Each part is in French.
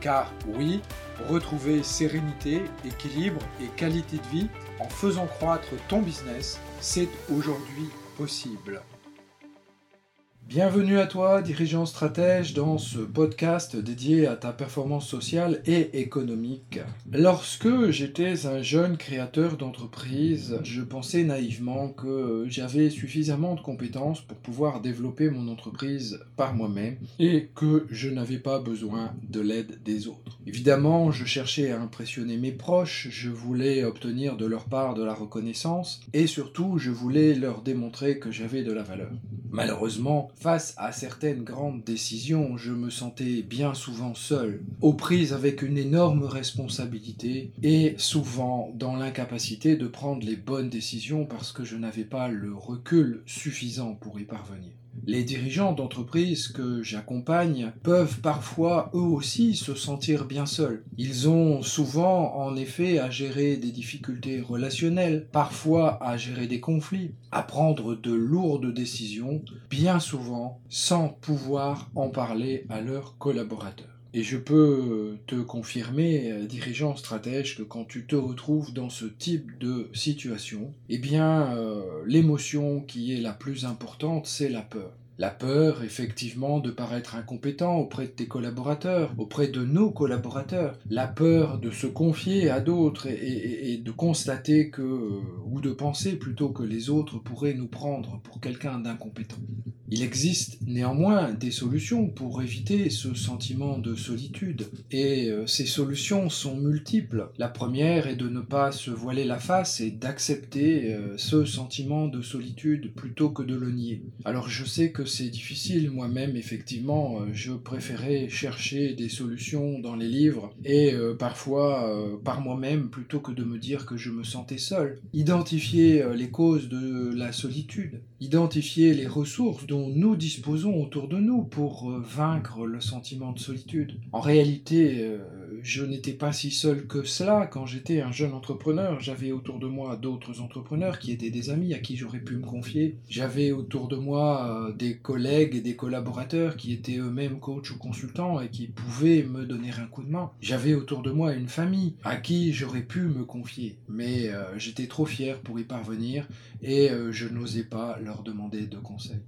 Car oui, retrouver sérénité, équilibre et qualité de vie en faisant croître ton business, c'est aujourd'hui possible. Bienvenue à toi, dirigeant stratège, dans ce podcast dédié à ta performance sociale et économique. Lorsque j'étais un jeune créateur d'entreprise, je pensais naïvement que j'avais suffisamment de compétences pour pouvoir développer mon entreprise par moi-même et que je n'avais pas besoin de l'aide des autres. Évidemment, je cherchais à impressionner mes proches, je voulais obtenir de leur part de la reconnaissance et surtout, je voulais leur démontrer que j'avais de la valeur. Malheureusement, face à certaines grandes décisions, je me sentais bien souvent seul, aux prises avec une énorme responsabilité et souvent dans l'incapacité de prendre les bonnes décisions parce que je n'avais pas le recul suffisant pour y parvenir. Les dirigeants d'entreprise que j'accompagne peuvent parfois eux aussi se sentir bien seuls. Ils ont souvent en effet à gérer des difficultés relationnelles, parfois à gérer des conflits, à prendre de lourdes décisions, bien souvent sans pouvoir en parler à leurs collaborateurs. Et je peux te confirmer, dirigeant stratège, que quand tu te retrouves dans ce type de situation, eh bien, euh, l'émotion qui est la plus importante, c'est la peur. La peur, effectivement, de paraître incompétent auprès de tes collaborateurs, auprès de nos collaborateurs. La peur de se confier à d'autres et, de constater que, ou de penser plutôt que les autres pourraient nous prendre pour quelqu'un d'incompétent. Il existe néanmoins des solutions pour éviter ce sentiment de solitude, et euh, ces solutions sont multiples. La première est de ne pas se voiler la face et d'accepter euh, ce sentiment de solitude plutôt que de le nier. Alors je sais que c'est difficile. Moi-même, effectivement, euh, je préférais chercher des solutions dans les livres et parfois par moi-même plutôt que de me dire que je me sentais seul. Identifier les causes de la solitude, identifier les ressources dont nous disposons autour de nous pour vaincre le sentiment de solitude. En réalité, je n'étais pas si seul que cela quand j'étais un jeune entrepreneur. J'avais autour de moi d'autres entrepreneurs qui étaient des amis à qui j'aurais pu me confier. J'avais autour de moi des collègues et des collaborateurs qui étaient eux-mêmes coachs ou consultants et qui pouvaient me donner un coup de main. J'avais autour de moi une famille à qui j'aurais pu me confier, mais euh, j'étais trop fier pour y parvenir et euh, je n'osais pas leur demander de conseils.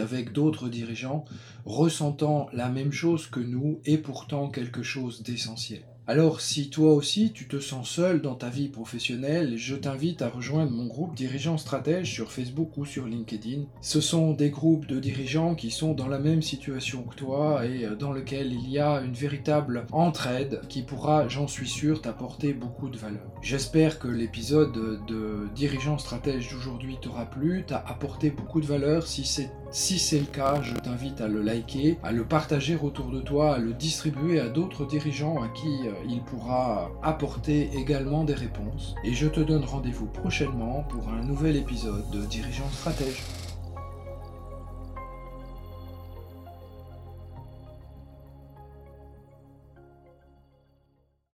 Avec d'autres dirigeants ressentant la même chose que nous est pourtant quelque chose d'essentiel. Alors si toi aussi tu te sens seul dans ta vie professionnelle, je t'invite à rejoindre mon groupe Dirigeants Stratèges sur Facebook ou sur LinkedIn. Ce sont des groupes de dirigeants qui sont dans la même situation que toi et euh, dans lequel il y a une véritable entraide qui pourra, j'en suis sûr, t'apporter beaucoup de valeur. J'espère que l'épisode de Dirigeants Stratèges d'aujourd'hui t'aura plu, t'a apporté beaucoup de valeur. Si c'est si c'est le cas, je t'invite à le liker, à le partager autour de toi, à le distribuer à d'autres dirigeants à qui euh, il pourra apporter également des réponses. Et je te donne rendez-vous prochainement pour un nouvel épisode de Dirigeants Stratège.